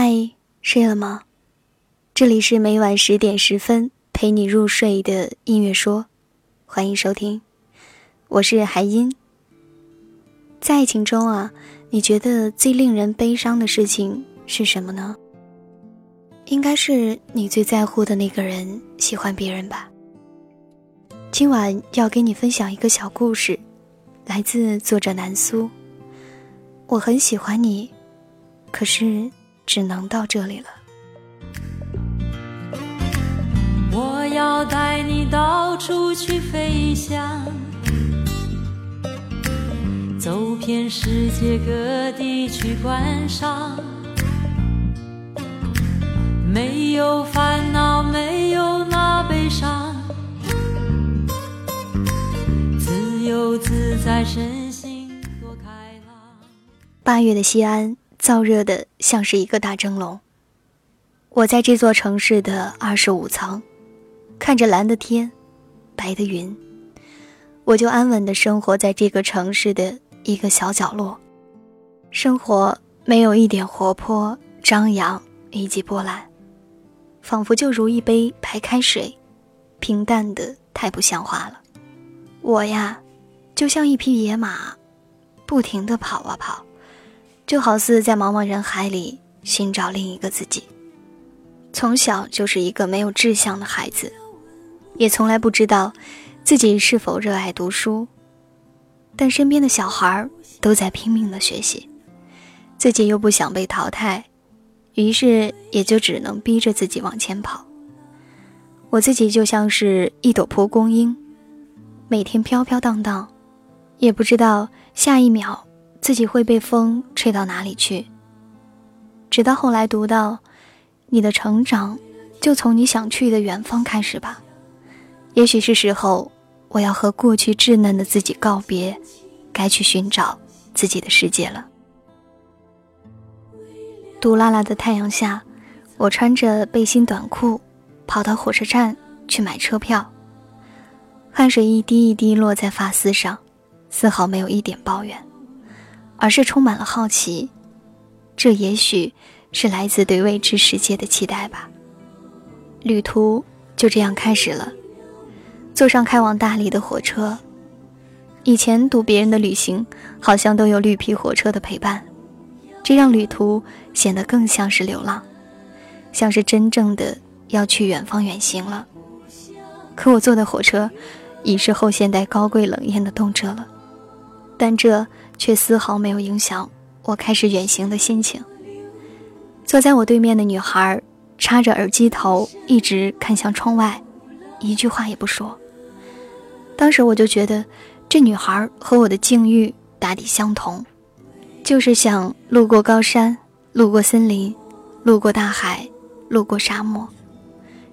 嗨，睡了吗？这里是每晚十点十分陪你入睡的音乐说，欢迎收听，我是海音。在爱情中啊，你觉得最令人悲伤的事情是什么呢？应该是你最在乎的那个人喜欢别人吧。今晚要给你分享一个小故事，来自作者南苏。我很喜欢你，可是。只能到这里了。我要带你到处去飞翔，走遍世界各地去观赏，没有烦恼，没有那悲伤，自由自在，身心多开朗。八月的西安。燥热的像是一个大蒸笼。我在这座城市的二十五层，看着蓝的天，白的云，我就安稳的生活在这个城市的一个小角落。生活没有一点活泼、张扬以及波澜，仿佛就如一杯白开水，平淡的太不像话了。我呀，就像一匹野马，不停的跑啊跑。就好似在茫茫人海里寻找另一个自己。从小就是一个没有志向的孩子，也从来不知道自己是否热爱读书。但身边的小孩都在拼命的学习，自己又不想被淘汰，于是也就只能逼着自己往前跑。我自己就像是一朵蒲公英，每天飘飘荡荡，也不知道下一秒。自己会被风吹到哪里去？直到后来读到，你的成长就从你想去的远方开始吧。也许是时候，我要和过去稚嫩的自己告别，该去寻找自己的世界了。毒辣辣的太阳下，我穿着背心短裤，跑到火车站去买车票。汗水一滴一滴落在发丝上，丝毫没有一点抱怨。而是充满了好奇，这也许是来自对未知世界的期待吧。旅途就这样开始了，坐上开往大理的火车。以前读别人的旅行，好像都有绿皮火车的陪伴，这让旅途显得更像是流浪，像是真正的要去远方远行了。可我坐的火车，已是后现代高贵冷艳的动车了，但这。却丝毫没有影响我开始远行的心情。坐在我对面的女孩插着耳机头，一直看向窗外，一句话也不说。当时我就觉得，这女孩和我的境遇大抵相同，就是想路过高山，路过森林，路过大海，路过沙漠，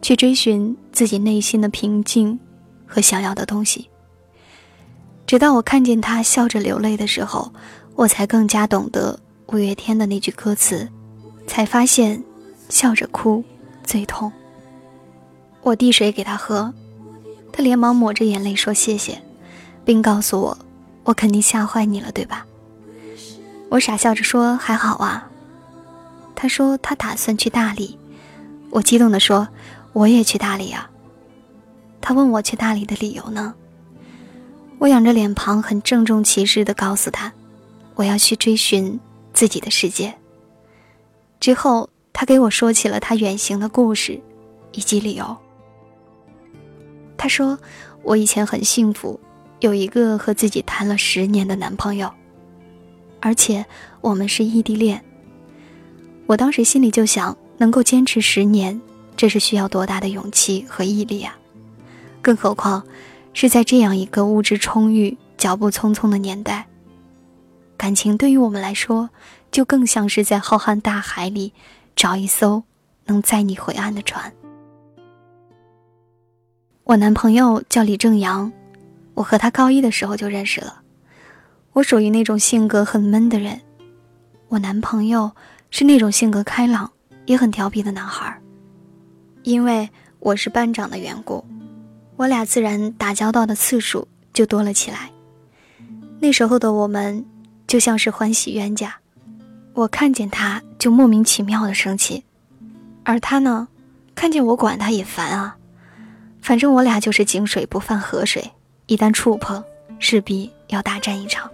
去追寻自己内心的平静和想要的东西。直到我看见他笑着流泪的时候，我才更加懂得五月天的那句歌词，才发现笑着哭最痛。我递水给他喝，他连忙抹着眼泪说谢谢，并告诉我，我肯定吓坏你了，对吧？我傻笑着说还好啊。他说他打算去大理，我激动地说我也去大理啊。他问我去大理的理由呢？我仰着脸庞，很郑重其事地告诉他：“我要去追寻自己的世界。”之后，他给我说起了他远行的故事，以及理由。他说：“我以前很幸福，有一个和自己谈了十年的男朋友，而且我们是异地恋。我当时心里就想，能够坚持十年，这是需要多大的勇气和毅力啊！更何况……”是在这样一个物质充裕、脚步匆匆的年代，感情对于我们来说，就更像是在浩瀚大海里找一艘能载你回岸的船。我男朋友叫李正阳，我和他高一的时候就认识了。我属于那种性格很闷的人，我男朋友是那种性格开朗也很调皮的男孩。因为我是班长的缘故。我俩自然打交道的次数就多了起来。那时候的我们就像是欢喜冤家，我看见他就莫名其妙的生气，而他呢，看见我管他也烦啊。反正我俩就是井水不犯河水，一旦触碰，势必要大战一场。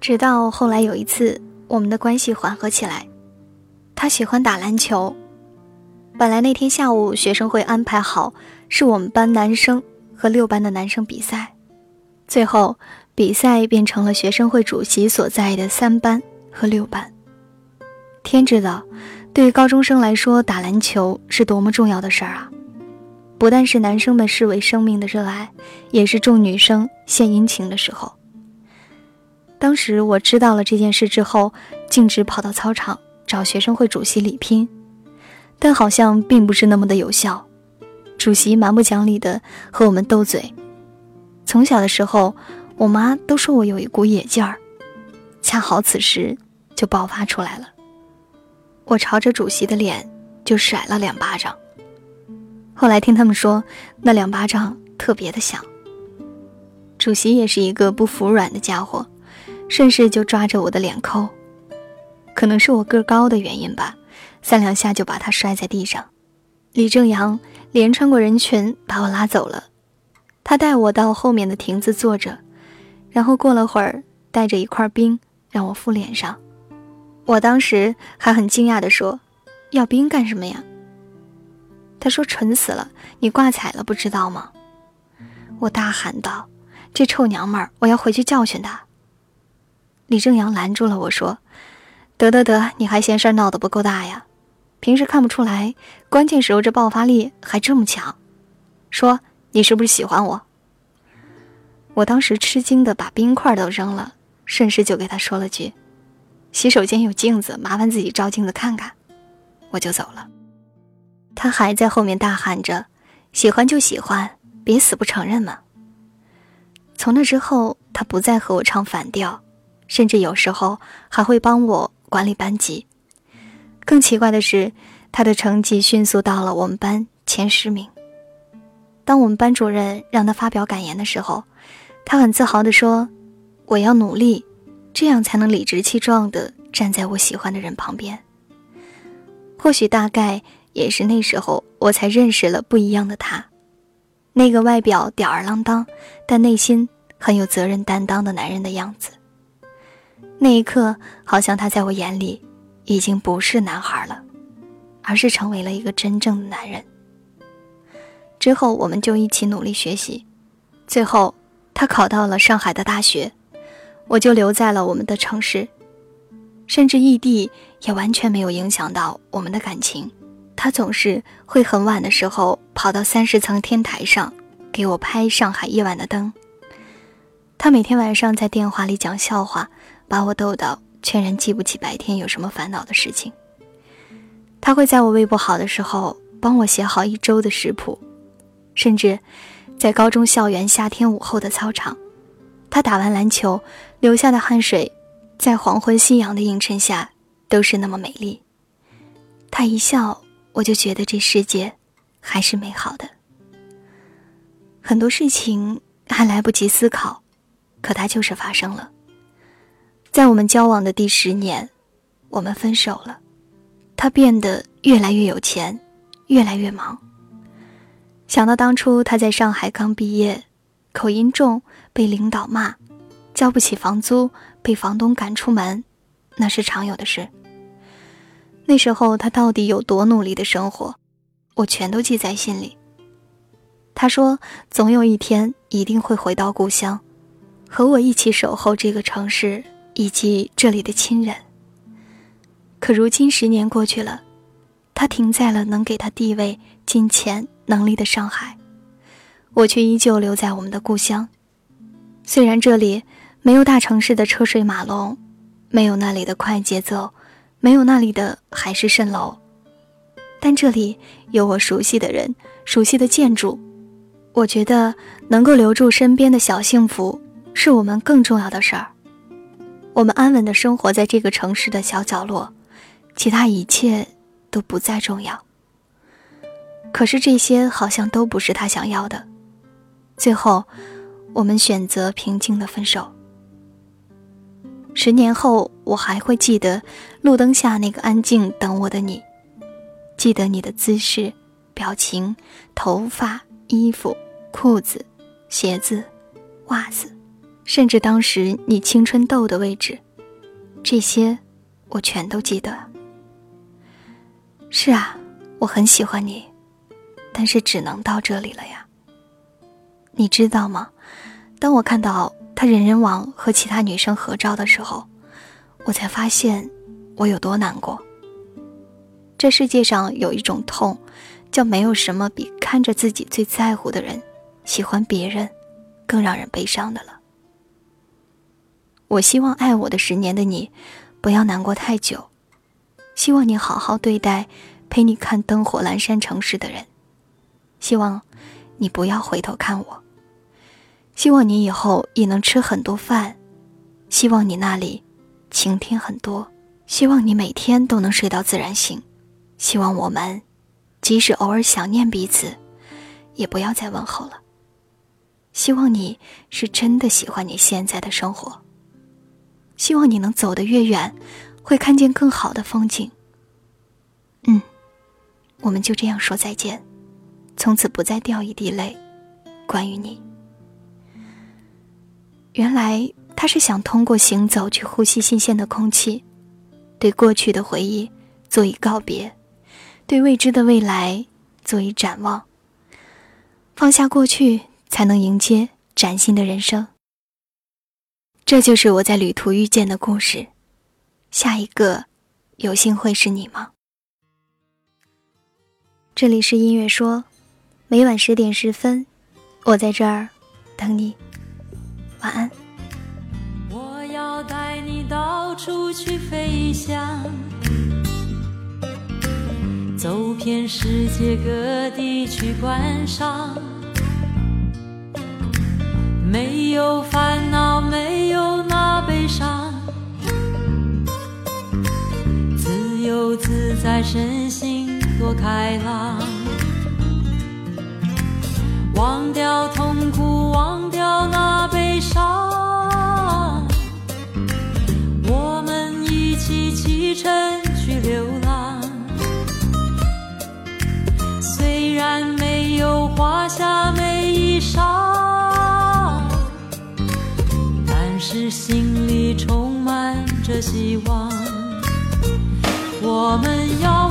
直到后来有一次，我们的关系缓和起来，他喜欢打篮球。本来那天下午学生会安排好是我们班男生和六班的男生比赛，最后比赛变成了学生会主席所在的三班和六班。天知道，对于高中生来说，打篮球是多么重要的事儿啊！不但是男生们视为生命的热爱，也是众女生献殷勤的时候。当时我知道了这件事之后，径直跑到操场找学生会主席理拼，但好像并不是那么的有效。主席蛮不讲理的和我们斗嘴。从小的时候，我妈都说我有一股野劲儿，恰好此时就爆发出来了。我朝着主席的脸就甩了两巴掌。后来听他们说，那两巴掌特别的响。主席也是一个不服软的家伙，顺势就抓着我的脸抠。可能是我个高的原因吧，三两下就把他摔在地上。李正阳连穿过人群把我拉走了，他带我到后面的亭子坐着，然后过了会儿带着一块冰让我敷脸上。我当时还很惊讶地说：“要冰干什么呀？”他说：“蠢死了，你挂彩了不知道吗？”我大喊道：“这臭娘们儿，我要回去教训她。”李正阳拦住了我说：“得得得，你还嫌事儿闹得不够大呀？平时看不出来，关键时候这爆发力还这么强。说你是不是喜欢我？”我当时吃惊的把冰块都扔了，顺势就给他说了句：“洗手间有镜子，麻烦自己照镜子看看。”我就走了。他还在后面大喊着：“喜欢就喜欢，别死不承认嘛。”从那之后，他不再和我唱反调，甚至有时候还会帮我管理班级。更奇怪的是，他的成绩迅速到了我们班前十名。当我们班主任让他发表感言的时候，他很自豪地说：“我要努力，这样才能理直气壮地站在我喜欢的人旁边。”或许大概。也是那时候，我才认识了不一样的他，那个外表吊儿郎当，但内心很有责任担当的男人的样子。那一刻，好像他在我眼里，已经不是男孩了，而是成为了一个真正的男人。之后，我们就一起努力学习，最后，他考到了上海的大学，我就留在了我们的城市，甚至异地也完全没有影响到我们的感情。他总是会很晚的时候跑到三十层天台上，给我拍上海夜晚的灯。他每天晚上在电话里讲笑话，把我逗到全然记不起白天有什么烦恼的事情。他会在我胃不好的时候帮我写好一周的食谱，甚至在高中校园夏天午后的操场，他打完篮球流下的汗水，在黄昏夕阳的映衬下都是那么美丽。他一笑。我就觉得这世界还是美好的，很多事情还来不及思考，可它就是发生了。在我们交往的第十年，我们分手了。他变得越来越有钱，越来越忙。想到当初他在上海刚毕业，口音重，被领导骂，交不起房租，被房东赶出门，那是常有的事。那时候他到底有多努力的生活，我全都记在心里。他说，总有一天一定会回到故乡，和我一起守候这个城市以及这里的亲人。可如今十年过去了，他停在了能给他地位、金钱、能力的上海，我却依旧留在我们的故乡。虽然这里没有大城市的车水马龙，没有那里的快节奏。没有那里的海市蜃楼，但这里有我熟悉的人、熟悉的建筑。我觉得能够留住身边的小幸福，是我们更重要的事儿。我们安稳的生活在这个城市的小角落，其他一切都不再重要。可是这些好像都不是他想要的。最后，我们选择平静的分手。十年后。我还会记得路灯下那个安静等我的你，记得你的姿势、表情、头发、衣服、裤子、鞋子、袜子，甚至当时你青春痘的位置，这些我全都记得。是啊，我很喜欢你，但是只能到这里了呀。你知道吗？当我看到他人人网和其他女生合照的时候，我才发现我有多难过。这世界上有一种痛，叫没有什么比看着自己最在乎的人喜欢别人更让人悲伤的了。我希望爱我的十年的你，不要难过太久。希望你好好对待陪你看灯火阑珊城市的人。希望你不要回头看我。希望你以后也能吃很多饭，希望你那里晴天很多，希望你每天都能睡到自然醒，希望我们即使偶尔想念彼此，也不要再问候了。希望你是真的喜欢你现在的生活，希望你能走得越远，会看见更好的风景。嗯，我们就这样说再见，从此不再掉一滴泪，关于你。原来他是想通过行走去呼吸新鲜的空气，对过去的回忆做一告别，对未知的未来做一展望。放下过去，才能迎接崭新的人生。这就是我在旅途遇见的故事。下一个，有幸会是你吗？这里是音乐说，每晚十点十分，我在这儿等你。晚安。我要带你到处去飞翔，走遍世界各地去观赏，没有烦恼，没有那悲伤，自由自在，身心多开朗，忘掉充满着希望。我们要